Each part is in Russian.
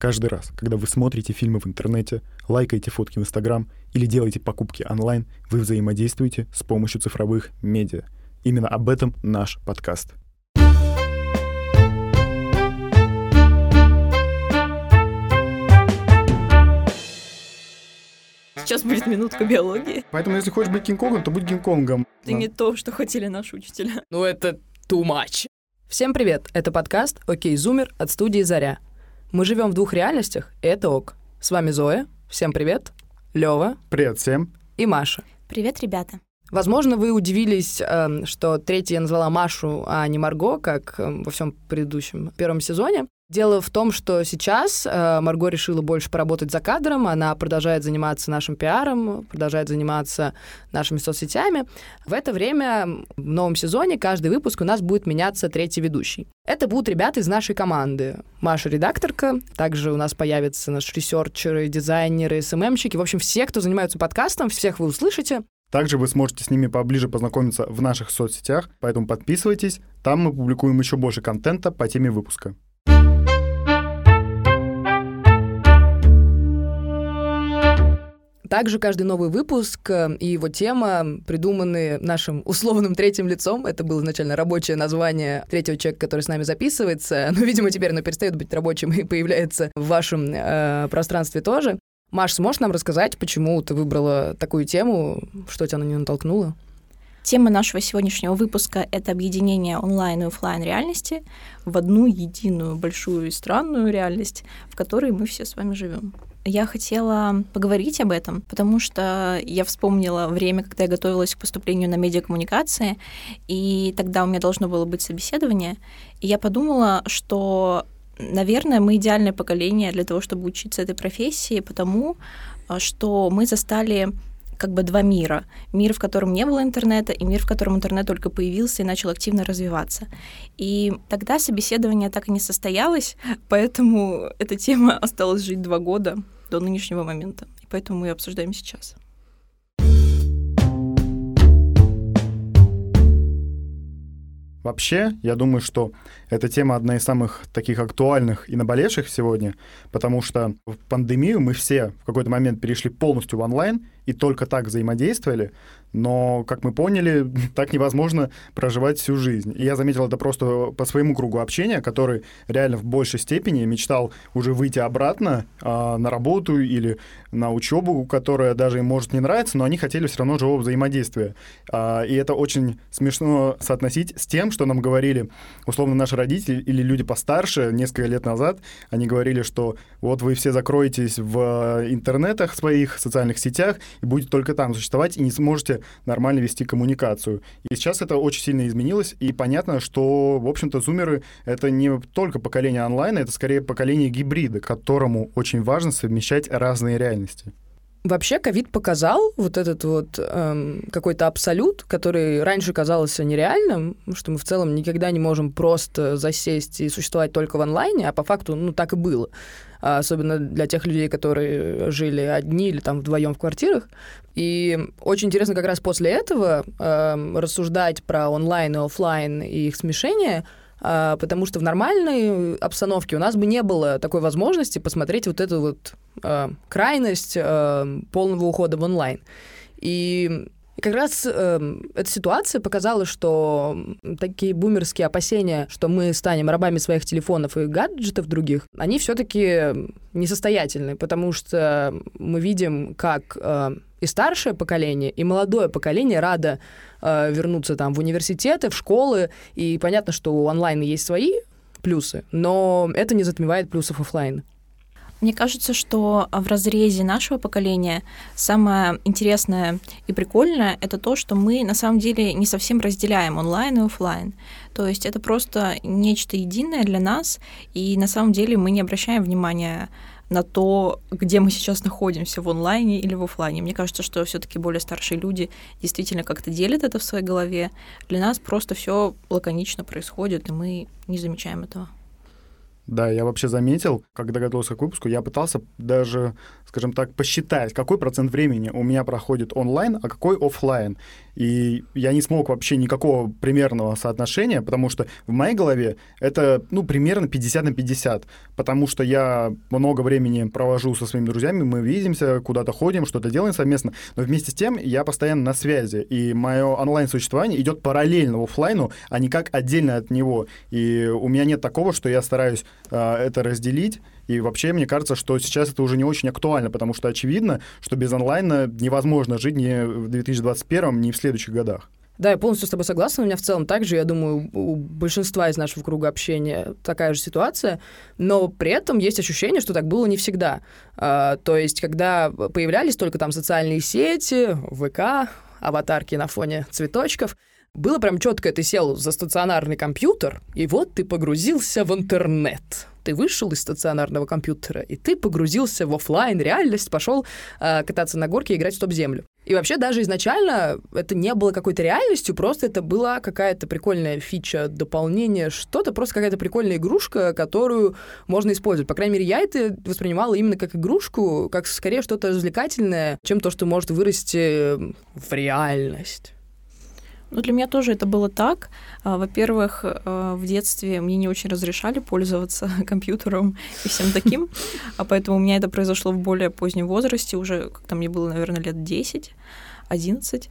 Каждый раз, когда вы смотрите фильмы в интернете, лайкаете фотки в Инстаграм или делаете покупки онлайн, вы взаимодействуете с помощью цифровых медиа. Именно об этом наш подкаст. Сейчас будет минутка биологии. Поэтому, если хочешь быть Кинг-Конгом, то будь Кинг-Конгом. Это не то, что хотели наши учителя. Ну это too much. Всем привет, это подкаст «Окей, Зумер» от студии «Заря». Мы живем в двух реальностях, и это ок. С вами Зоя, всем привет, Лева Привет всем. и Маша. Привет, ребята. Возможно, вы удивились, эм, что третья я назвала Машу, а не Марго, как эм, во всем предыдущем первом сезоне. Дело в том, что сейчас э, Марго решила больше поработать за кадром, она продолжает заниматься нашим пиаром, продолжает заниматься нашими соцсетями. В это время в новом сезоне каждый выпуск у нас будет меняться третий ведущий. Это будут ребята из нашей команды. Маша — редакторка, также у нас появятся наши ресерчеры, дизайнеры, СММщики. В общем, все, кто занимается подкастом, всех вы услышите. Также вы сможете с ними поближе познакомиться в наших соцсетях, поэтому подписывайтесь. Там мы публикуем еще больше контента по теме выпуска. Также каждый новый выпуск э, и его тема придуманы нашим условным третьим лицом. Это было изначально рабочее название третьего человека, который с нами записывается. Но, видимо, теперь оно перестает быть рабочим и появляется в вашем э, пространстве тоже. Маш, сможешь нам рассказать, почему ты выбрала такую тему, что тебя на нее натолкнуло? Тема нашего сегодняшнего выпуска — это объединение онлайн и офлайн реальности в одну единую большую и странную реальность, в которой мы все с вами живем. Я хотела поговорить об этом, потому что я вспомнила время, когда я готовилась к поступлению на медиакоммуникации, и тогда у меня должно было быть собеседование, и я подумала, что наверное, мы идеальное поколение для того, чтобы учиться этой профессии, потому а, что мы застали как бы два мира. Мир, в котором не было интернета, и мир, в котором интернет только появился и начал активно развиваться. И тогда собеседование так и не состоялось, поэтому эта тема осталась жить два года до нынешнего момента. И поэтому мы ее обсуждаем сейчас. Вообще, я думаю, что эта тема одна из самых таких актуальных и наболевших сегодня, потому что в пандемию мы все в какой-то момент перешли полностью в онлайн и только так взаимодействовали, но, как мы поняли, так невозможно проживать всю жизнь. И я заметил это просто по своему кругу общения, который реально в большей степени мечтал уже выйти обратно а, на работу или на учебу, которая даже им может не нравиться, но они хотели все равно живого взаимодействия. А, и это очень смешно соотносить с тем, что нам говорили, условно, наши родители или люди постарше несколько лет назад, они говорили, что вот вы все закроетесь в интернетах своих, социальных сетях, и будете только там существовать, и не сможете нормально вести коммуникацию. И сейчас это очень сильно изменилось, и понятно, что, в общем-то, зумеры — это не только поколение онлайна, это скорее поколение гибрида, которому очень важно совмещать разные реальности. Вообще, ковид показал вот этот вот эм, какой-то абсолют, который раньше казался нереальным, что мы в целом никогда не можем просто засесть и существовать только в онлайне, а по факту, ну, так и было. А особенно для тех людей, которые жили одни или там вдвоем в квартирах. И очень интересно как раз после этого эм, рассуждать про онлайн и офлайн и их смешение, потому что в нормальной обстановке у нас бы не было такой возможности посмотреть вот эту вот а, крайность а, полного ухода в онлайн. И и как раз э, эта ситуация показала, что такие бумерские опасения, что мы станем рабами своих телефонов и гаджетов других, они все-таки несостоятельны, потому что мы видим, как э, и старшее поколение, и молодое поколение радо э, вернуться там в университеты, в школы, и понятно, что у онлайна есть свои плюсы, но это не затмевает плюсов офлайна. Мне кажется, что в разрезе нашего поколения самое интересное и прикольное это то, что мы на самом деле не совсем разделяем онлайн и офлайн. То есть это просто нечто единое для нас, и на самом деле мы не обращаем внимания на то, где мы сейчас находимся, в онлайне или в офлайне. Мне кажется, что все-таки более старшие люди действительно как-то делят это в своей голове. Для нас просто все лаконично происходит, и мы не замечаем этого. Да, я вообще заметил, когда готовился к выпуску, я пытался даже, скажем так, посчитать, какой процент времени у меня проходит онлайн, а какой офлайн. И я не смог вообще никакого примерного соотношения, потому что в моей голове это, ну, примерно 50 на 50, потому что я много времени провожу со своими друзьями, мы видимся, куда-то ходим, что-то делаем совместно, но вместе с тем я постоянно на связи, и мое онлайн-существование идет параллельно офлайну, а не как отдельно от него. И у меня нет такого, что я стараюсь э, это разделить, и вообще, мне кажется, что сейчас это уже не очень актуально, потому что очевидно, что без онлайна невозможно жить ни в 2021, ни в следующих годах. Да, я полностью с тобой согласна. У меня в целом также, я думаю, у большинства из нашего круга общения такая же ситуация. Но при этом есть ощущение, что так было не всегда. А, то есть, когда появлялись только там социальные сети, ВК, аватарки на фоне цветочков, было прям четко, ты сел за стационарный компьютер, и вот ты погрузился в интернет ты вышел из стационарного компьютера, и ты погрузился в офлайн реальность, пошел э, кататься на горке и играть в стоп-землю. И вообще даже изначально это не было какой-то реальностью, просто это была какая-то прикольная фича, дополнение, что-то, просто какая-то прикольная игрушка, которую можно использовать. По крайней мере, я это воспринимала именно как игрушку, как скорее что-то развлекательное, чем то, что может вырасти в реальность. Ну, для меня тоже это было так. А, во-первых, а, в детстве мне не очень разрешали пользоваться компьютером и всем таким, а поэтому у меня это произошло в более позднем возрасте, уже когда мне было, наверное, лет 10, 11.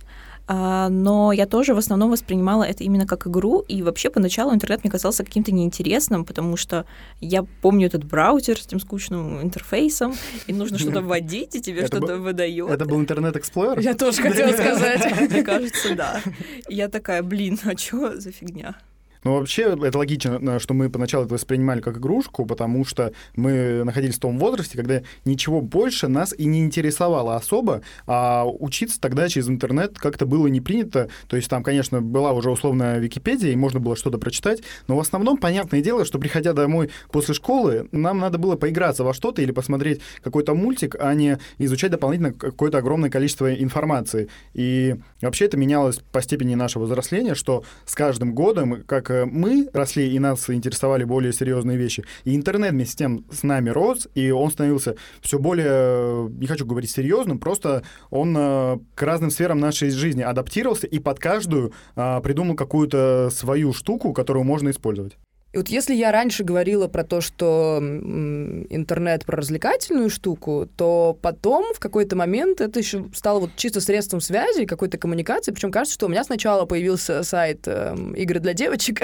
А, но я тоже в основном воспринимала это именно как игру, и вообще поначалу интернет мне казался каким-то неинтересным, потому что я помню этот браузер с этим скучным интерфейсом, и нужно что-то вводить, и тебе что-то выдает. Это был интернет Explorer? Я тоже хотела сказать. Мне кажется, да. Я такая, блин, а что за фигня? Ну, вообще, это логично, что мы поначалу это воспринимали как игрушку, потому что мы находились в том возрасте, когда ничего больше нас и не интересовало особо, а учиться тогда через интернет как-то было не принято. То есть там, конечно, была уже условная Википедия, и можно было что-то прочитать, но в основном, понятное дело, что приходя домой после школы, нам надо было поиграться во что-то или посмотреть какой-то мультик, а не изучать дополнительно какое-то огромное количество информации. И вообще это менялось по степени нашего взросления, что с каждым годом, как Э, мы росли и нас интересовали более серьезные вещи, и интернет вместе с тем с нами рос, и он становился все более, не хочу говорить серьезным, просто он э, к разным сферам нашей жизни адаптировался и под каждую а, придумал какую-то свою штуку, которую можно использовать. И вот если я раньше говорила про то, что интернет про развлекательную штуку, то потом в какой-то момент это еще стало вот чисто средством связи, какой-то коммуникации. Причем кажется, что у меня сначала появился сайт э, игры для девочек,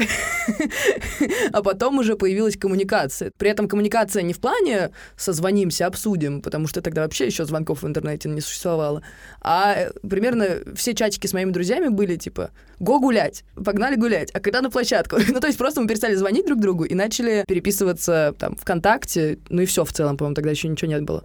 а потом уже появилась коммуникация. При этом коммуникация не в плане созвонимся, обсудим, потому что тогда вообще еще звонков в интернете не существовало, а примерно все чатики с моими друзьями были типа «Го гулять!» Погнали гулять. А когда на площадку? ну, то есть просто мы перестали звонить звонить друг другу и начали переписываться там ВКонтакте, ну и все в целом, по-моему, тогда еще ничего нет было.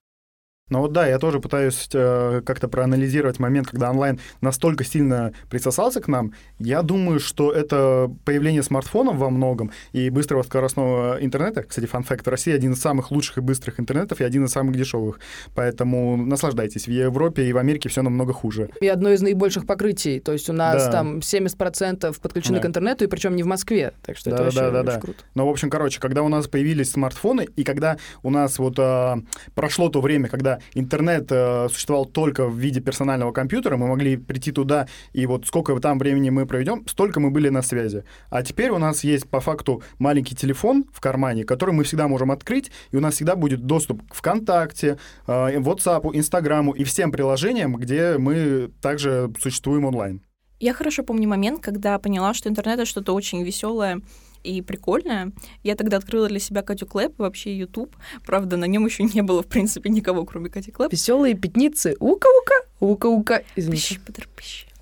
Ну вот да, я тоже пытаюсь э, как-то проанализировать момент, когда онлайн настолько сильно присосался к нам. Я думаю, что это появление смартфонов во многом и быстрого скоростного интернета. Кстати, фан-факт, Россия один из самых лучших и быстрых интернетов и один из самых дешевых. Поэтому наслаждайтесь. В Европе и в Америке все намного хуже. И одно из наибольших покрытий. То есть у нас да. там 70% подключены да. к интернету, и причем не в Москве. Так что да, это да, вообще да, да, да. круто. Ну, в общем, короче, когда у нас появились смартфоны, и когда у нас вот э, прошло то время, когда интернет э, существовал только в виде персонального компьютера, мы могли прийти туда, и вот сколько там времени мы проведем, столько мы были на связи. А теперь у нас есть по факту маленький телефон в кармане, который мы всегда можем открыть, и у нас всегда будет доступ к ВКонтакте, э, WhatsApp, Инстаграму и всем приложениям, где мы также существуем онлайн. Я хорошо помню момент, когда поняла, что интернет — это что-то очень веселое, и прикольная. Я тогда открыла для себя Катю Клэп и вообще YouTube. Правда, на нем еще не было, в принципе, никого, кроме Кати Клэп. Веселые пятницы. Ука-ука, ука-ука. Извините.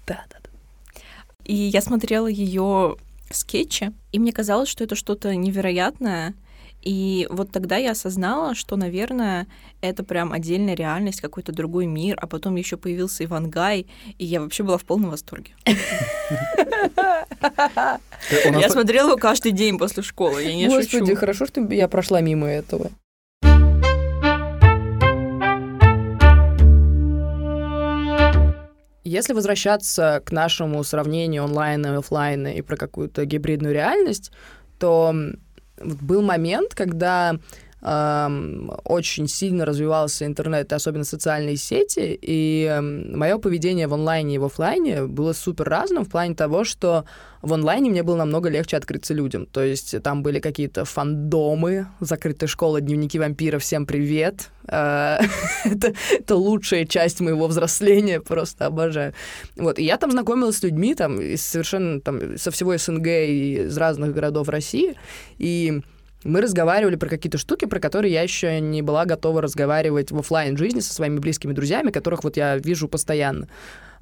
Да, да, да. И я смотрела ее скетчи, и мне казалось, что это что-то невероятное, и вот тогда я осознала, что, наверное, это прям отдельная реальность, какой-то другой мир, а потом еще появился Иван Гай, и я вообще была в полном восторге. Я смотрела его каждый день после школы, я не шучу. Господи, хорошо, что я прошла мимо этого. Если возвращаться к нашему сравнению онлайна и офлайна и про какую-то гибридную реальность, то был момент, когда очень сильно развивался интернет, особенно социальные сети, и эм, мое поведение в онлайне и в офлайне было супер разным в плане того, что в онлайне мне было намного легче открыться людям. То есть там были какие-то фандомы, закрытая школа, дневники вампира, всем привет. Э, это, это лучшая часть моего взросления, просто обожаю. Вот, и я там знакомилась с людьми там совершенно там со всего СНГ и из разных городов России, и мы разговаривали про какие-то штуки, про которые я еще не была готова разговаривать в офлайн жизни со своими близкими друзьями, которых вот я вижу постоянно.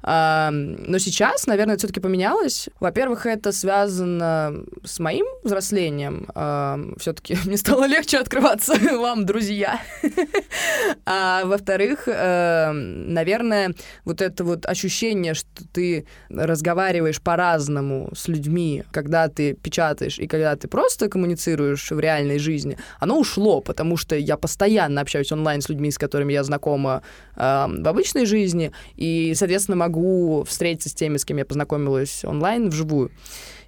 Но сейчас, наверное, это все-таки поменялось. Во-первых, это связано с моим взрослением. Все-таки мне стало легче открываться вам, друзья. А во-вторых, наверное, вот это вот ощущение, что ты разговариваешь по-разному с людьми, когда ты печатаешь и когда ты просто коммуницируешь в реальной жизни, оно ушло, потому что я постоянно общаюсь онлайн с людьми, с которыми я знакома в обычной жизни, и, соответственно, могу встретиться с теми, с кем я познакомилась онлайн, вживую.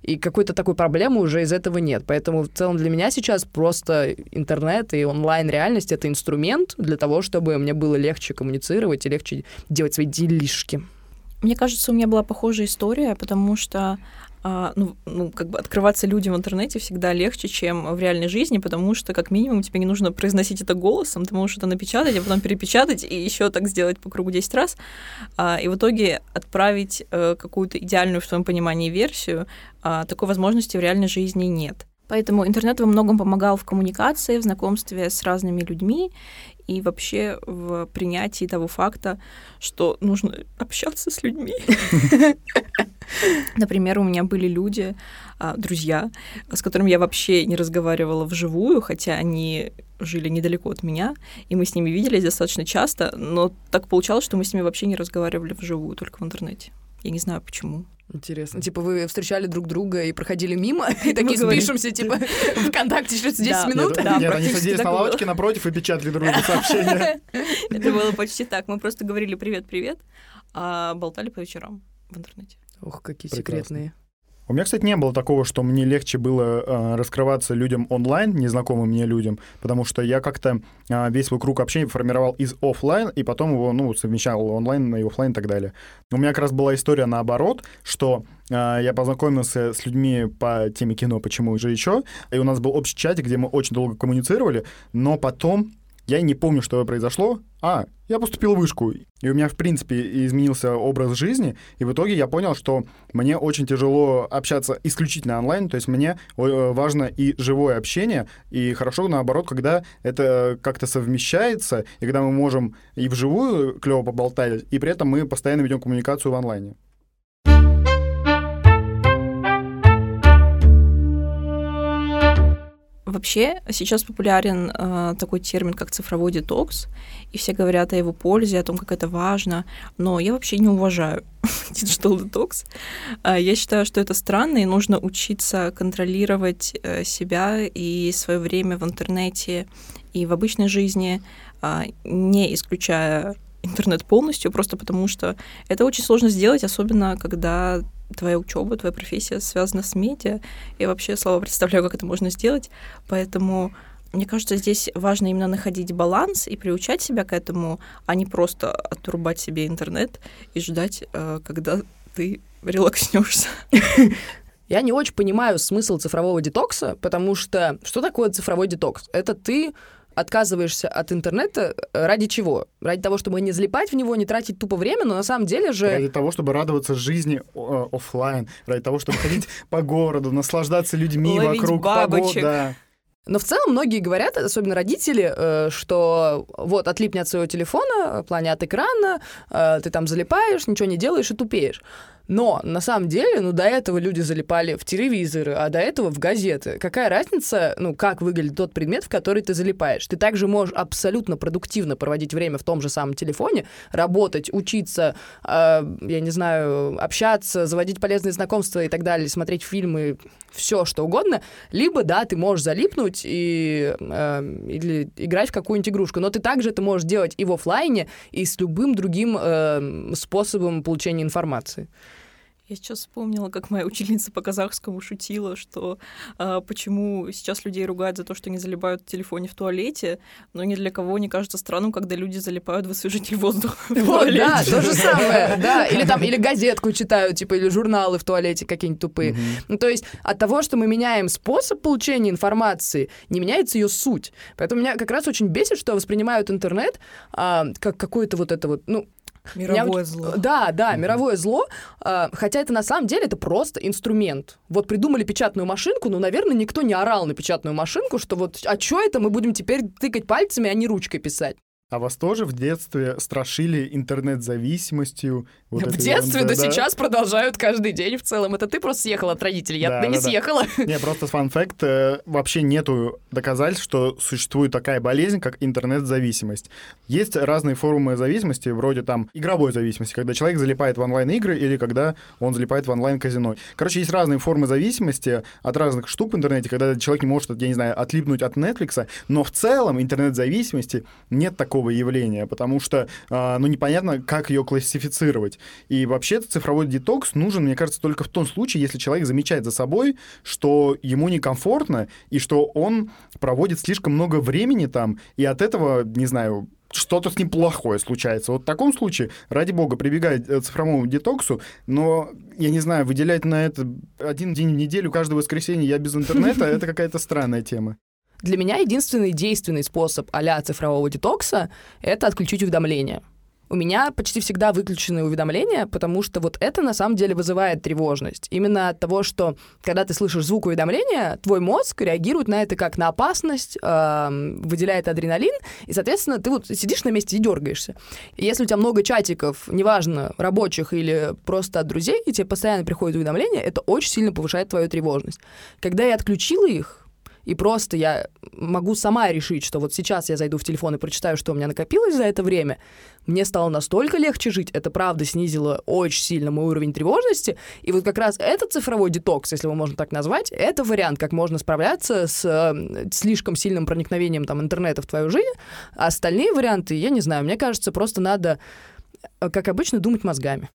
И какой-то такой проблемы уже из этого нет. Поэтому в целом для меня сейчас просто интернет и онлайн-реальность — это инструмент для того, чтобы мне было легче коммуницировать и легче делать свои делишки. Мне кажется, у меня была похожая история, потому что а, ну, ну, как бы открываться людям в интернете всегда легче, чем в реальной жизни, потому что, как минимум, тебе не нужно произносить это голосом, ты можешь это напечатать, а потом перепечатать и еще так сделать по кругу 10 раз, а, и в итоге отправить а, какую-то идеальную, в твоем понимании, версию, а, такой возможности в реальной жизни нет. Поэтому интернет во многом помогал в коммуникации, в знакомстве с разными людьми и вообще в принятии того факта, что нужно общаться с людьми. Например, у меня были люди, а, друзья, с которыми я вообще не разговаривала вживую, хотя они жили недалеко от меня, и мы с ними виделись достаточно часто, но так получалось, что мы с ними вообще не разговаривали вживую, только в интернете. Я не знаю почему. Интересно. Типа вы встречали друг друга и проходили мимо, и такие спишемся, типа, ВКонтакте через 10 минут? Нет, они садились на лавочке напротив и печатали друг другу сообщения. Это было почти так. Мы просто говорили «привет-привет», а болтали по вечерам в интернете. Ох, какие секретные. У меня, кстати, не было такого, что мне легче было э, раскрываться людям онлайн, незнакомым мне людям, потому что я как-то э, весь свой круг общения формировал из офлайн, и потом его, ну, совмещал онлайн и офлайн и так далее. У меня как раз была история наоборот, что э, я познакомился с людьми по теме кино «Почему же еще?», и у нас был общий чатик, где мы очень долго коммуницировали, но потом я не помню, что произошло. А, я поступил в вышку, и у меня, в принципе, изменился образ жизни, и в итоге я понял, что мне очень тяжело общаться исключительно онлайн, то есть мне э, важно и живое общение, и хорошо, наоборот, когда это как-то совмещается, и когда мы можем и вживую клево поболтать, и при этом мы постоянно ведем коммуникацию в онлайне. Вообще сейчас популярен э, такой термин, как цифровой детокс, и все говорят о его пользе, о том, как это важно, но я вообще не уважаю digital детокс. Э, я считаю, что это странно, и нужно учиться контролировать э, себя и свое время в интернете и в обычной жизни, э, не исключая интернет полностью, просто потому что это очень сложно сделать, особенно когда твоя учеба, твоя профессия связана с медиа. Я вообще слабо представляю, как это можно сделать. Поэтому мне кажется, здесь важно именно находить баланс и приучать себя к этому, а не просто отрубать себе интернет и ждать, э, когда ты релакснешься. Я не очень понимаю смысл цифрового детокса, потому что что такое цифровой детокс? Это ты отказываешься от интернета э, ради чего? Ради того, чтобы не залипать в него, не тратить тупо время, но на самом деле же... Ради того, чтобы радоваться жизни э, офлайн, ради того, чтобы ходить по городу, наслаждаться людьми вокруг, погода. Но в целом многие говорят, особенно родители, э, что вот отлипни от своего телефона, в плане от экрана, ты там залипаешь, ничего не делаешь и тупеешь. Но на самом деле, ну, до этого люди залипали в телевизоры, а до этого в газеты. Какая разница, ну, как выглядит тот предмет, в который ты залипаешь? Ты также можешь абсолютно продуктивно проводить время в том же самом телефоне, работать, учиться, э, я не знаю, общаться, заводить полезные знакомства и так далее, смотреть фильмы, все что угодно. Либо, да, ты можешь залипнуть и, э, или играть в какую-нибудь игрушку, но ты также это можешь делать и в офлайне, и с любым другим э, способом получения информации. Я сейчас вспомнила, как моя учительница по казахскому шутила, что а, почему сейчас людей ругают за то, что они залипают в телефоне в туалете, но ни для кого не кажется странным, когда люди залипают в освежитель воздуха в Вот, туалете. да, то же самое, да. Или там, или газетку читают, типа, или журналы в туалете какие-нибудь тупые. Ну, то есть от того, что мы меняем способ получения информации, не меняется ее суть. Поэтому меня как раз очень бесит, что воспринимают интернет а, как какое-то вот это вот, ну, Мировое Я- зло. Да, да, мировое зло. а, Хотя это на самом деле это просто инструмент. Вот придумали печатную машинку, но, наверное, никто не орал на печатную машинку, что вот, а что это мы будем теперь тыкать пальцами, а не ручкой писать. А вас тоже в детстве страшили интернет-зависимостью? Вот в детстве до да? сейчас продолжают каждый день в целом. Это ты просто съехала от родителей, я Да, туда не да, да. съехала. Не, просто фан-факт, э, вообще нету доказательств, что существует такая болезнь, как интернет-зависимость. Есть разные формы зависимости, вроде там игровой зависимости, когда человек залипает в онлайн-игры или когда он залипает в онлайн-казино. Короче, есть разные формы зависимости от разных штук в интернете, когда человек не может, я не знаю, отлипнуть от Netflix, но в целом интернет-зависимости нет такого явления, потому что, а, ну, непонятно, как ее классифицировать. И вообще цифровой детокс нужен, мне кажется, только в том случае, если человек замечает за собой, что ему некомфортно, и что он проводит слишком много времени там, и от этого, не знаю, что-то с ним плохое случается. Вот в таком случае, ради бога, прибегать к цифровому детоксу, но, я не знаю, выделять на это один день в неделю, каждое воскресенье я без интернета, это какая-то странная тема. Для меня единственный действенный способ а цифрового детокса — это отключить уведомления. У меня почти всегда выключены уведомления, потому что вот это на самом деле вызывает тревожность. Именно от того, что когда ты слышишь звук уведомления, твой мозг реагирует на это как на опасность, эм, выделяет адреналин, и, соответственно, ты вот сидишь на месте и дергаешься. И если у тебя много чатиков, неважно, рабочих или просто от друзей, и тебе постоянно приходят уведомления, это очень сильно повышает твою тревожность. Когда я отключила их, и просто я могу сама решить, что вот сейчас я зайду в телефон и прочитаю, что у меня накопилось за это время, мне стало настолько легче жить, это правда снизило очень сильно мой уровень тревожности, и вот как раз этот цифровой детокс, если его можно так назвать, это вариант, как можно справляться с э, слишком сильным проникновением там интернета в твою жизнь, а остальные варианты, я не знаю, мне кажется, просто надо, э, как обычно, думать мозгами.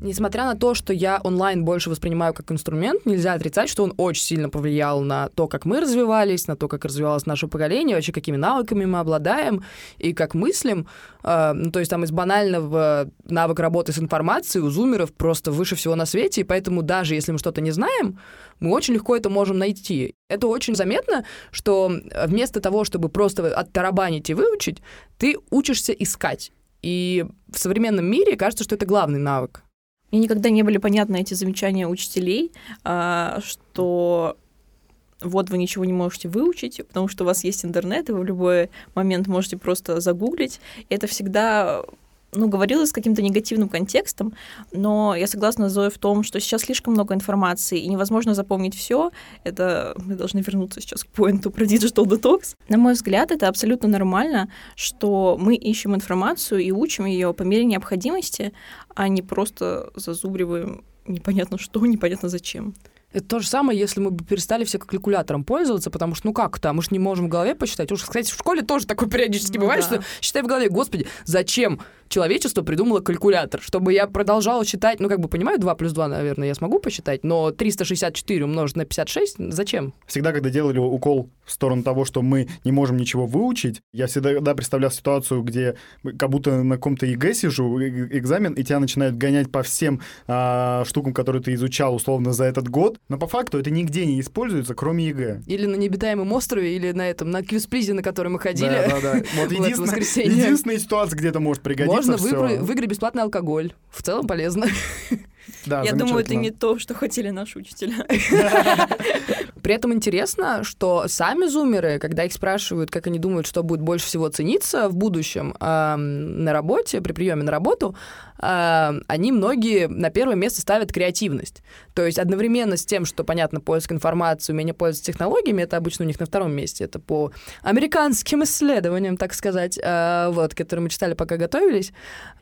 Несмотря на то, что я онлайн больше воспринимаю как инструмент, нельзя отрицать, что он очень сильно повлиял на то, как мы развивались, на то, как развивалось наше поколение, вообще какими навыками мы обладаем и как мыслим. Э, ну, то есть там из банального навык работы с информацией у зумеров просто выше всего на свете, и поэтому даже если мы что-то не знаем, мы очень легко это можем найти. Это очень заметно, что вместо того, чтобы просто оттарабанить и выучить, ты учишься искать. И в современном мире кажется, что это главный навык. Мне никогда не были понятны эти замечания учителей, а, что вот вы ничего не можете выучить, потому что у вас есть интернет, и вы в любой момент можете просто загуглить. И это всегда ну, говорилось с каким-то негативным контекстом, но я согласна с Зоей в том, что сейчас слишком много информации, и невозможно запомнить все. Это мы должны вернуться сейчас к поинту про Digital Detox. На мой взгляд, это абсолютно нормально, что мы ищем информацию и учим ее по мере необходимости, а не просто зазубриваем непонятно что, непонятно зачем. Это то же самое, если мы бы перестали все калькулятором пользоваться, потому что, ну как то мы же не можем в голове посчитать. Уж, кстати, в школе тоже такое периодически Ну бывает, да. что считай в голове, господи, зачем человечество придумало калькулятор? Чтобы я продолжала считать, ну как бы понимаю, 2 плюс 2, наверное, я смогу посчитать, но 364 умножить на 56, зачем? Всегда, когда делали укол в сторону того, что мы не можем ничего выучить, я всегда да, представлял ситуацию, где как будто на каком-то ЕГЭ сижу, э- экзамен, и тебя начинают гонять по всем а, штукам, которые ты изучал условно за этот год, но по факту это нигде не используется, кроме ЕГЭ. Или на необитаемом острове, или на этом, на Квиз, плиз, на который мы ходили. Да, да, да. Вот единственная, единственная ситуация, где это может пригодиться. Можно всё. выбра- выиграть бесплатный алкоголь. В целом полезно. Да, Я думаю, это не то, что хотели наши учителя. При этом интересно, что сами зумеры, когда их спрашивают, как они думают, что будет больше всего цениться в будущем эм, на работе, при приеме на работу, эм, они многие на первое место ставят креативность. То есть одновременно с тем, что, понятно, поиск информации, умение пользоваться технологиями, это обычно у них на втором месте. Это по американским исследованиям, так сказать, э, вот, которые мы читали, пока готовились.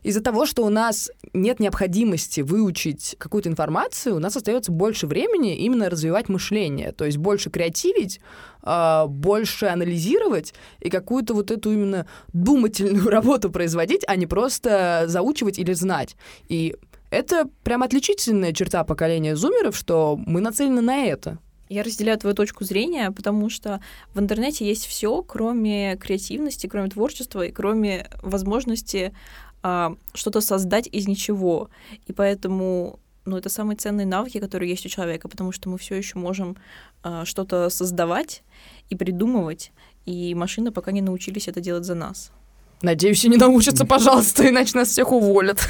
Из-за того, что у нас нет необходимости выучить какую-то информацию, у нас остается больше времени именно развивать мышление. То есть больше креативить, а, больше анализировать и какую-то вот эту именно думательную работу производить, а не просто заучивать или знать. И это прям отличительная черта поколения зумеров, что мы нацелены на это. Я разделяю твою точку зрения, потому что в интернете есть все, кроме креативности, кроме творчества и кроме возможности а, что-то создать из ничего. И поэтому ну, это самые ценные навыки, которые есть у человека, потому что мы все еще можем а, что-то создавать и придумывать, и машины пока не научились это делать за нас. Надеюсь, и не научатся, пожалуйста, иначе нас всех уволят.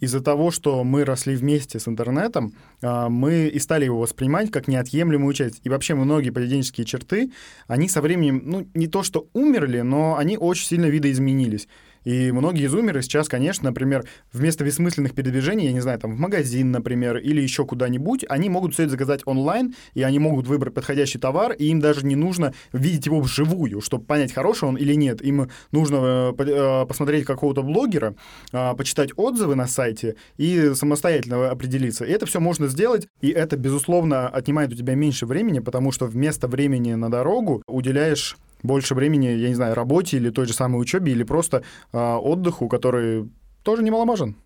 Из-за того, что мы росли вместе с интернетом, а, мы и стали его воспринимать как неотъемлемую часть. И вообще многие поведенческие черты, они со временем, ну, не то что умерли, но они очень сильно видоизменились. И многие зумеры сейчас, конечно, например, вместо бессмысленных передвижений, я не знаю, там в магазин, например, или еще куда-нибудь, они могут все это заказать онлайн, и они могут выбрать подходящий товар, и им даже не нужно видеть его вживую, чтобы понять, хороший он или нет. Им нужно э, э, посмотреть какого-то блогера, э, почитать отзывы на сайте и самостоятельно определиться. И это все можно сделать, и это, безусловно, отнимает у тебя меньше времени, потому что вместо времени на дорогу уделяешь больше времени, я не знаю, работе или той же самой учебе, или просто э, отдыху, который тоже немаловажен.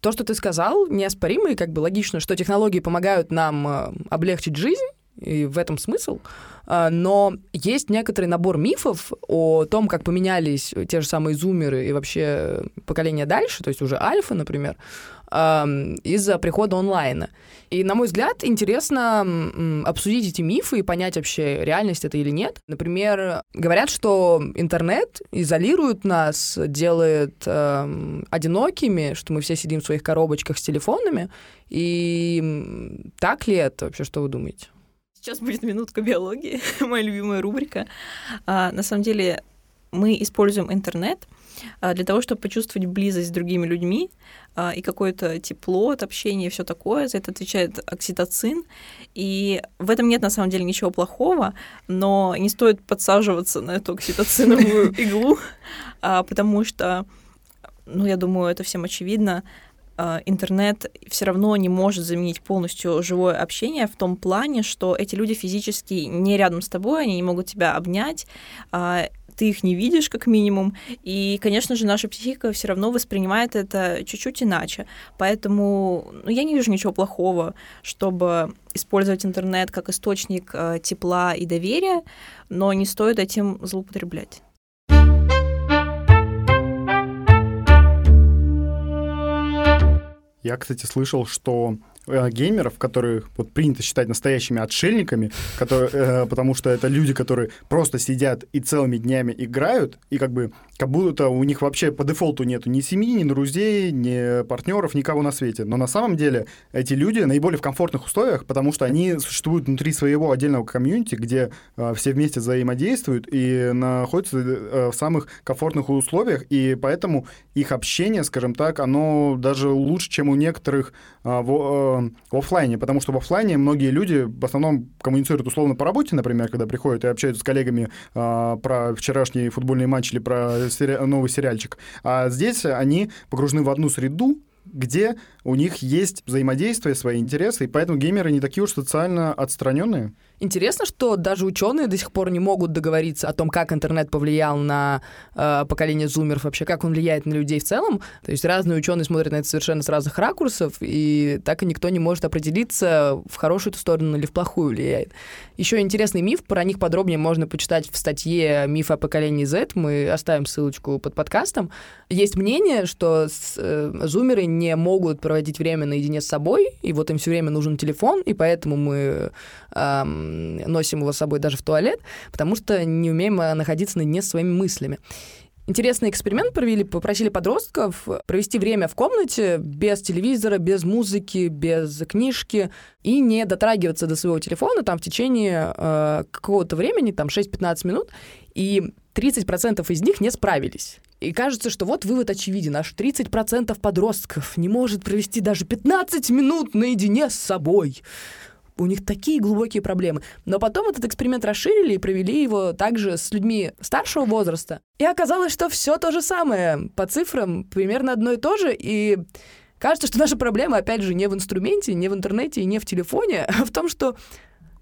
То, что ты сказал, неоспоримо и как бы логично, что технологии помогают нам э, облегчить жизнь, и в этом смысл. А, но есть некоторый набор мифов о том, как поменялись те же самые зумеры и вообще поколение дальше, то есть уже альфа, например, из-за прихода онлайна. И, на мой взгляд, интересно обсудить эти мифы и понять вообще, реальность это или нет. Например, говорят, что интернет изолирует нас, делает э, одинокими, что мы все сидим в своих коробочках с телефонами. И так ли это вообще, что вы думаете? Сейчас будет минутка биологии, моя любимая рубрика. А, на самом деле мы используем интернет а, для того, чтобы почувствовать близость с другими людьми а, и какое-то тепло от общения и все такое. За это отвечает окситоцин. И в этом нет на самом деле ничего плохого, но не стоит подсаживаться на эту окситоциновую иглу, а, потому что, ну, я думаю, это всем очевидно, интернет все равно не может заменить полностью живое общение в том плане, что эти люди физически не рядом с тобой, они не могут тебя обнять, а, ты их не видишь как минимум, и, конечно же, наша психика все равно воспринимает это чуть-чуть иначе. Поэтому ну, я не вижу ничего плохого, чтобы использовать интернет как источник э, тепла и доверия, но не стоит этим злоупотреблять. Я, кстати, слышал, что э, геймеров, которых вот принято считать настоящими отшельниками, которые, э, потому что это люди, которые просто сидят и целыми днями играют, и как бы как будто у них вообще по дефолту нету ни семьи, ни друзей, ни партнеров, никого на свете. Но на самом деле эти люди наиболее в комфортных условиях, потому что они существуют внутри своего отдельного комьюнити, где э, все вместе взаимодействуют и находятся э, в самых комфортных условиях, и поэтому их общение, скажем так, оно даже лучше, чем у некоторых э, в, в офлайне, потому что в офлайне многие люди в основном коммуницируют условно по работе, например, когда приходят и общаются с коллегами э, про вчерашний футбольный матч или про сери... новый сериальчик. А здесь они погружены в одну среду, где у них есть взаимодействие, свои интересы, и поэтому геймеры не такие уж социально отстраненные. Интересно, что даже ученые до сих пор не могут договориться о том, как интернет повлиял на э, поколение зумеров, вообще как он влияет на людей в целом. То есть разные ученые смотрят на это совершенно с разных ракурсов, и так и никто не может определиться, в хорошую эту сторону или в плохую влияет. Еще интересный миф, про них подробнее можно почитать в статье «Миф о поколении Z», мы оставим ссылочку под подкастом. Есть мнение, что с, э, зумеры не могут проводить время наедине с собой, и вот им все время нужен телефон, и поэтому мы э, носим его с собой даже в туалет, потому что не умеем э, находиться наедине с своими мыслями. Интересный эксперимент провели, попросили подростков провести время в комнате без телевизора, без музыки, без книжки и не дотрагиваться до своего телефона там в течение э, какого-то времени, там 6-15 минут, и 30% из них не справились. И кажется, что вот вывод очевиден. Аж 30% подростков не может провести даже 15 минут наедине с собой у них такие глубокие проблемы. Но потом этот эксперимент расширили и провели его также с людьми старшего возраста. И оказалось, что все то же самое. По цифрам примерно одно и то же. И кажется, что наша проблема, опять же, не в инструменте, не в интернете и не в телефоне, а в том, что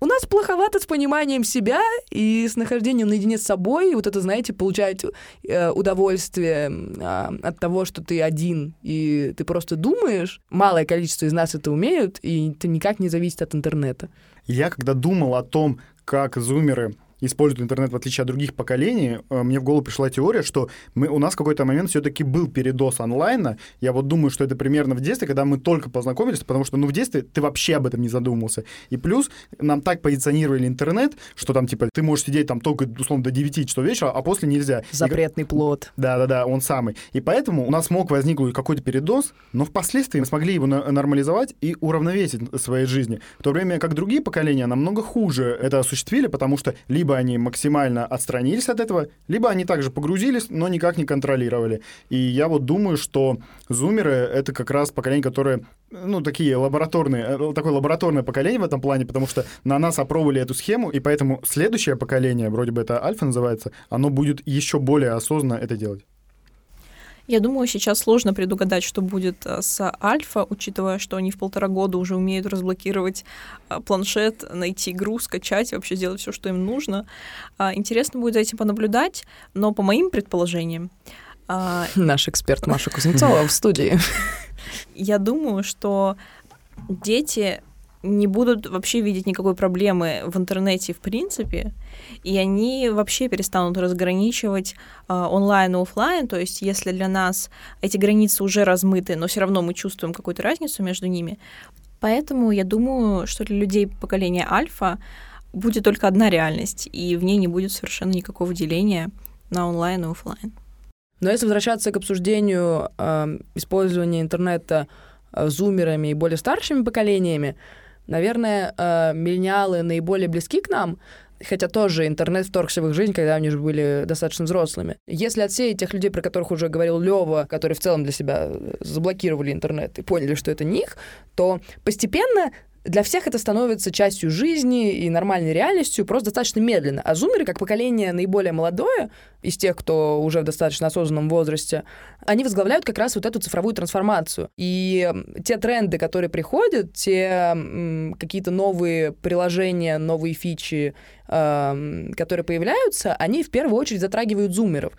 у нас плоховато с пониманием себя и с нахождением наедине с собой. Вот это, знаете, получать э, удовольствие э, от того, что ты один и ты просто думаешь. Малое количество из нас это умеют, и это никак не зависит от интернета. Я когда думал о том, как зумеры используют интернет в отличие от других поколений, э, мне в голову пришла теория, что мы, у нас в какой-то момент все-таки был передос онлайна. Я вот думаю, что это примерно в детстве, когда мы только познакомились, потому что ну, в детстве ты вообще об этом не задумывался. И плюс нам так позиционировали интернет, что там типа ты можешь сидеть там только условно до 9 часов вечера, а после нельзя. Запретный И... плод. Да-да-да, он самый. И поэтому у нас мог возникнуть какой-то передоз, но впоследствии мы смогли его нормализовать и уравновесить в своей жизни. В то время как другие поколения намного хуже это осуществили, потому что либо они максимально отстранились от этого, либо они также погрузились, но никак не контролировали. И я вот думаю, что зумеры — это как раз поколение, которое ну, такие лабораторные, э, такое лабораторное поколение в этом плане, потому что на нас опробовали эту схему, и поэтому следующее поколение, вроде бы это альфа называется, оно будет еще более осознанно это делать. Я думаю, сейчас сложно предугадать, что будет э, с Альфа, учитывая, что они в полтора года уже умеют разблокировать э, планшет, найти игру, скачать, вообще сделать все, что им нужно. А, интересно будет за этим понаблюдать, но по моим предположениям... А, Наш эксперт Маша Кузнецова в студии. Я думаю, что дети не будут вообще видеть никакой проблемы в интернете в принципе, и они вообще перестанут разграничивать э, онлайн и офлайн. То есть, если для нас эти границы уже размыты, но все равно мы чувствуем какую-то разницу между ними. Поэтому я думаю, что для людей поколения альфа будет только одна реальность, и в ней не будет совершенно никакого деления на онлайн и офлайн. Но если возвращаться к обсуждению э, использования интернета э, зумерами и более старшими поколениями, Наверное, э, миллениалы наиболее близки к нам, хотя тоже интернет вторгся в их жизнь, когда они уже были достаточно взрослыми. Если отсеять тех людей, про которых уже говорил Лева, которые в целом для себя заблокировали интернет и поняли, что это не их, то постепенно для всех это становится частью жизни и нормальной реальностью, просто достаточно медленно. А зумеры, как поколение наиболее молодое, из тех, кто уже в достаточно осознанном возрасте, они возглавляют как раз вот эту цифровую трансформацию. И те тренды, которые приходят, те какие-то новые приложения, новые фичи, э, которые появляются, они в первую очередь затрагивают зумеров.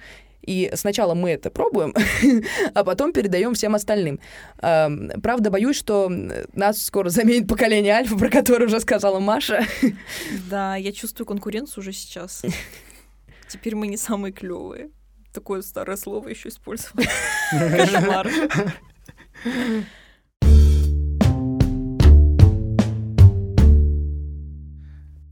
И сначала мы это пробуем, а потом передаем всем остальным. Правда, боюсь, что нас скоро заменит поколение альфа, про которое уже сказала Маша. Да, я чувствую конкуренцию уже сейчас. Теперь мы не самые клевые. Такое старое слово еще использовал. Кошмар.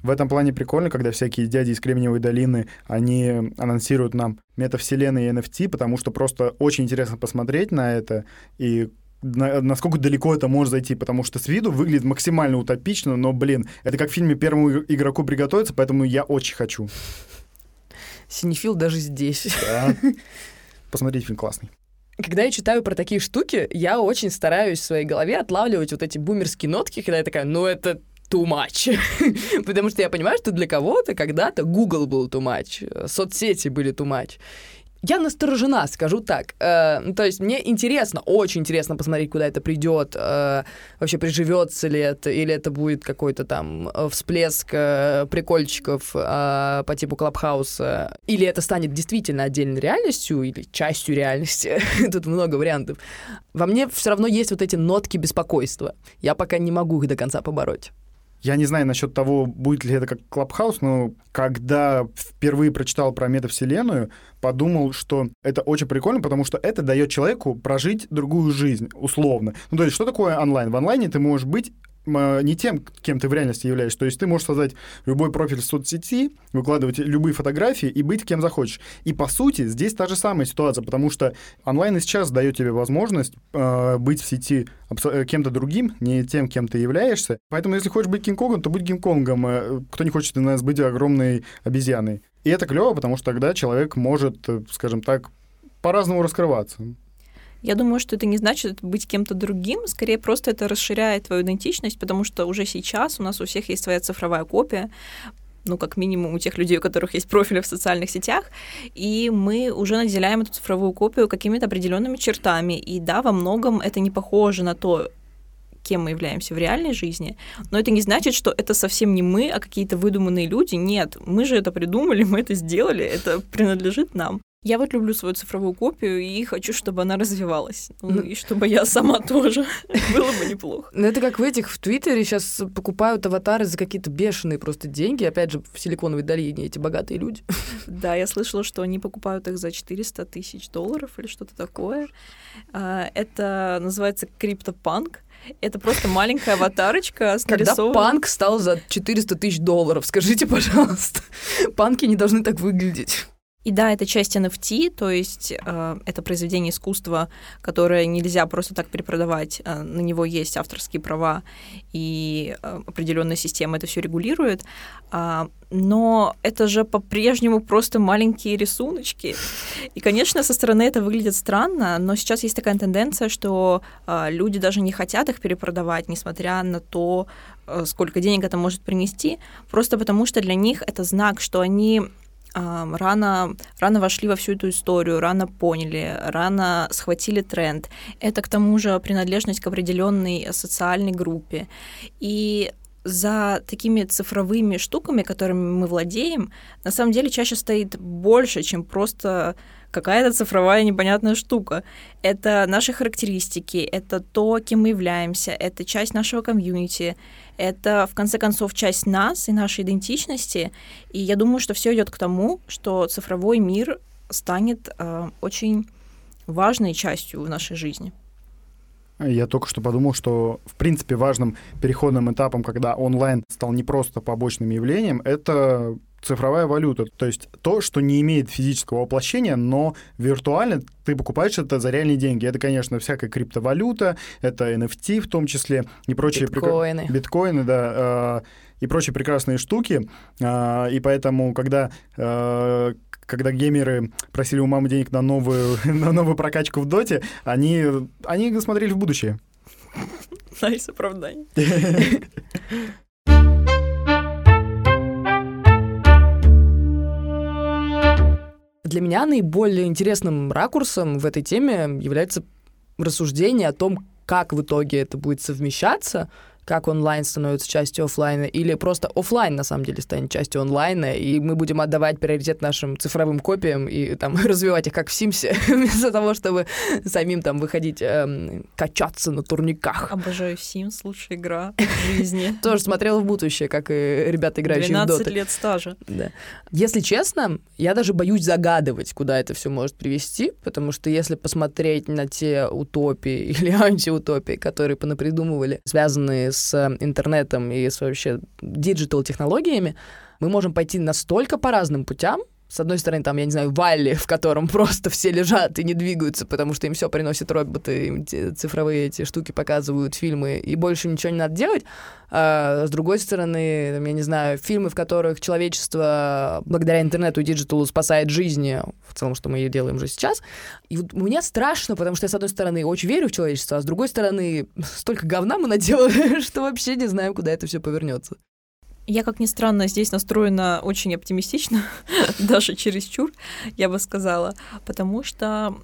В этом плане прикольно, когда всякие дяди из Кремниевой долины, они анонсируют нам метавселенные и NFT, потому что просто очень интересно посмотреть на это и насколько далеко это может зайти, потому что с виду выглядит максимально утопично, но, блин, это как в фильме «Первому игроку приготовиться», поэтому я очень хочу. Синефил даже здесь. Да. Посмотреть фильм классный. Когда я читаю про такие штуки, я очень стараюсь в своей голове отлавливать вот эти бумерские нотки, когда я такая, ну это too much. Потому что я понимаю, что для кого-то когда-то Google был too much, соцсети были too much. Я насторожена, скажу так. Э, ну, то есть мне интересно, очень интересно посмотреть, куда это придет, э, вообще приживется ли это, или это будет какой-то там э, всплеск э, прикольчиков э, по типу Клабхауса, или это станет действительно отдельной реальностью или частью реальности. Тут много вариантов. Во мне все равно есть вот эти нотки беспокойства. Я пока не могу их до конца побороть. Я не знаю насчет того, будет ли это как Клабхаус, но когда впервые прочитал про метавселенную, подумал, что это очень прикольно, потому что это дает человеку прожить другую жизнь, условно. Ну, то есть, что такое онлайн? В онлайне ты можешь быть не тем, кем ты в реальности являешься. То есть ты можешь создать любой профиль в соцсети, выкладывать любые фотографии и быть кем захочешь. И по сути здесь та же самая ситуация, потому что онлайн и сейчас дает тебе возможность э, быть в сети э, кем-то другим, не тем, кем ты являешься. Поэтому если хочешь быть Кинг-Конгом, то будь Кинг-Конгом. Э, кто не хочет у нас быть огромной обезьяной. И это клево, потому что тогда человек может, э, скажем так, по-разному раскрываться. Я думаю, что это не значит быть кем-то другим, скорее просто это расширяет твою идентичность, потому что уже сейчас у нас у всех есть своя цифровая копия, ну, как минимум у тех людей, у которых есть профили в социальных сетях, и мы уже наделяем эту цифровую копию какими-то определенными чертами. И да, во многом это не похоже на то, кем мы являемся в реальной жизни, но это не значит, что это совсем не мы, а какие-то выдуманные люди. Нет, мы же это придумали, мы это сделали, это принадлежит нам. Я вот люблю свою цифровую копию и хочу, чтобы она развивалась. Ну, ну, и чтобы я сама тоже. Было бы неплохо. Ну, это как в этих в Твиттере сейчас покупают аватары за какие-то бешеные просто деньги. Опять же, в Силиконовой долине эти богатые люди. Да, я слышала, что они покупают их за 400 тысяч долларов или что-то такое. А, это называется криптопанк. Это просто маленькая аватарочка с Когда панк стал за 400 тысяч долларов, скажите, пожалуйста. Панки не должны так выглядеть. И да, это часть NFT, то есть э, это произведение искусства, которое нельзя просто так перепродавать. Э, на него есть авторские права, и э, определенная система это все регулирует. Э, но это же по-прежнему просто маленькие рисуночки. И, конечно, со стороны это выглядит странно, но сейчас есть такая тенденция, что э, люди даже не хотят их перепродавать, несмотря на то, э, сколько денег это может принести, просто потому что для них это знак, что они рано, рано вошли во всю эту историю, рано поняли, рано схватили тренд. Это к тому же принадлежность к определенной социальной группе. И за такими цифровыми штуками, которыми мы владеем, на самом деле чаще стоит больше, чем просто какая-то цифровая непонятная штука. Это наши характеристики, это то, кем мы являемся, это часть нашего комьюнити, это, в конце концов, часть нас и нашей идентичности. И я думаю, что все идет к тому, что цифровой мир станет э, очень важной частью в нашей жизни. Я только что подумал, что, в принципе, важным переходным этапом, когда онлайн стал не просто побочным явлением, это цифровая валюта. То есть то, что не имеет физического воплощения, но виртуально ты покупаешь это за реальные деньги. Это, конечно, всякая криптовалюта, это NFT в том числе и прочие... Биткоины. Прек... Биткоины, да. Э, и прочие прекрасные штуки. Э, и поэтому, когда э, когда геймеры просили у мамы денег на новую, на новую прокачку в доте, они, они смотрели в будущее. Nice оправдание. Для меня наиболее интересным ракурсом в этой теме является рассуждение о том, как в итоге это будет совмещаться, как онлайн становится частью офлайна, или просто офлайн на самом деле станет частью онлайна, и мы будем отдавать приоритет нашим цифровым копиям и там развивать их как в Симсе, вместо того, чтобы самим там выходить эм, качаться на турниках. Обожаю Sims, лучшая игра в жизни. Тоже смотрела в будущее, как и ребята, играющие в 12 лет стажа. Да. Если честно, я даже боюсь загадывать, куда это все может привести, потому что если посмотреть на те утопии или антиутопии, которые понапридумывали, связанные с э, интернетом и с вообще диджитал-технологиями, мы можем пойти настолько по разным путям, с одной стороны, там, я не знаю, ВАЛЛ-И, в котором просто все лежат и не двигаются, потому что им все приносят роботы, им цифровые эти штуки показывают, фильмы, и больше ничего не надо делать. А с другой стороны, там, я не знаю, фильмы, в которых человечество благодаря интернету и digital'у спасает жизни, в целом, что мы и делаем уже сейчас. И вот мне страшно, потому что я, с одной стороны, очень верю в человечество, а с другой стороны, столько говна мы наделали, что вообще не знаем, куда это все повернется. Я, как ни странно, здесь настроена очень оптимистично, даже чересчур, я бы сказала, потому что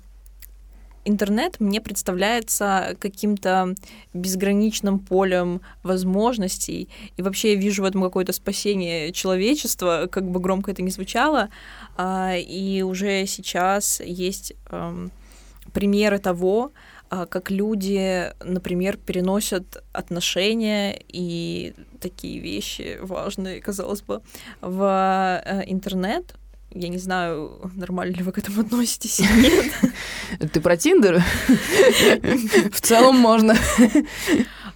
интернет мне представляется каким-то безграничным полем возможностей, и вообще я вижу в этом какое-то спасение человечества, как бы громко это ни звучало, а, и уже сейчас есть примеры того, как люди, например, переносят отношения и такие вещи важные, казалось бы, в э, интернет. Я не знаю, нормально ли вы к этому относитесь или нет. Ты про Тиндер? В целом можно.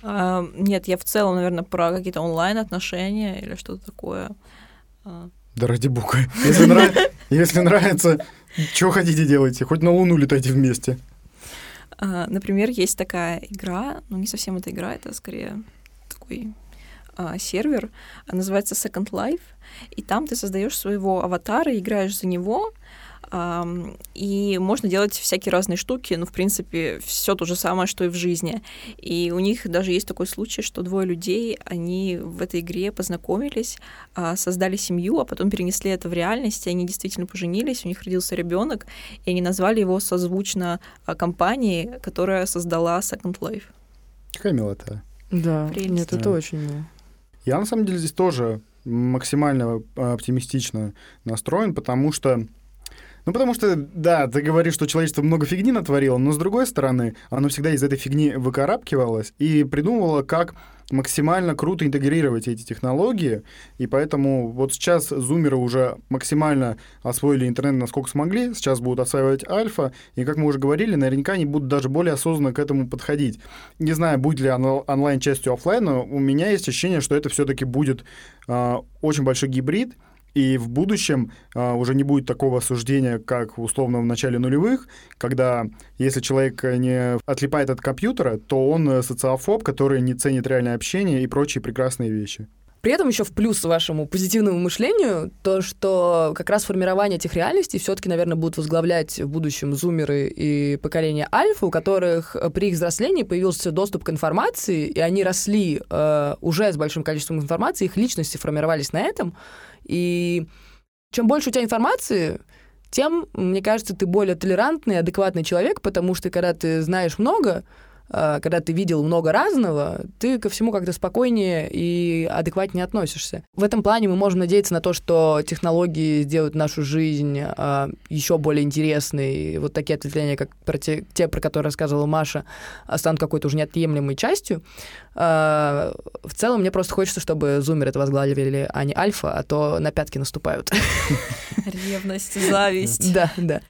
А, нет, я в целом, наверное, про какие-то онлайн-отношения или что-то такое. А. Да ради бога. Если нравится, что хотите делайте, хоть на Луну летайте вместе. А, например, есть такая игра, ну не совсем эта игра, это скорее такой а, сервер, называется Second Life, и там ты создаешь своего аватара, играешь за него, и можно делать всякие разные штуки, ну, в принципе, все то же самое, что и в жизни. И у них даже есть такой случай, что двое людей, они в этой игре познакомились, а, создали семью, а потом перенесли это в реальность, и они действительно поженились, у них родился ребенок, и они назвали его созвучно а, компании, которая создала Second Life. Какая милота. Да, Прелесть. нет, это Да. очень мило. Я на самом деле здесь тоже максимально э, оптимистично настроен, потому что ну, потому что, да, ты говоришь, что человечество много фигни натворило, но, с другой стороны, оно всегда из этой фигни выкарабкивалось и придумывало, как максимально круто интегрировать эти технологии, и поэтому вот сейчас зумеры уже максимально освоили интернет, насколько смогли, сейчас будут осваивать альфа, и, как мы уже говорили, наверняка они будут даже более осознанно к этому подходить. Не знаю, будет ли онлайн частью оффлайна, у меня есть ощущение, что это все-таки будет а, очень большой гибрид, и в будущем а, уже не будет такого осуждения, как условно в начале нулевых, когда если человек не отлипает от компьютера, то он э, социофоб, который не ценит реальное общение и прочие прекрасные вещи. При этом еще в плюс вашему позитивному мышлению то, что как раз формирование этих реальностей все-таки, наверное, будут возглавлять в будущем зумеры и поколение альфа, у которых э, при их взрослении появился доступ к информации, и они росли э, уже с большим количеством информации, их личности формировались на этом. И чем больше у тебя информации, тем, мне кажется, ты более толерантный, адекватный человек, потому что когда ты знаешь много, когда ты видел много разного, ты ко всему как-то спокойнее и адекватнее относишься. В этом плане мы можем надеяться на то, что технологии сделают нашу жизнь э, еще более интересной. И вот такие ответвления, как про те, те, про которые рассказывала Маша, э, станут какой-то уже неотъемлемой частью. Э, В целом, мне просто хочется, чтобы зумеры это возглавили, а не альфа, а то на пятки наступают. Ревность, зависть. Да, да.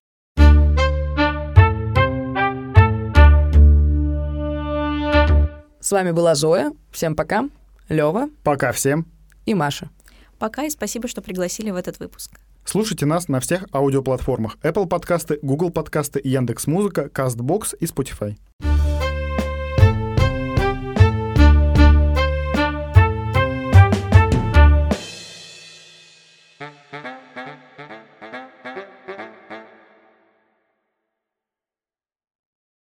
С вами была Зоя. Всем пока. Лева Пока всем. и Маша. Пока и спасибо, что пригласили в этот выпуск. Слушайте нас на всех аудиоплатформах Apple подкасты, Google подкасты, Яндекс.Музыка, Castbox и Spotify.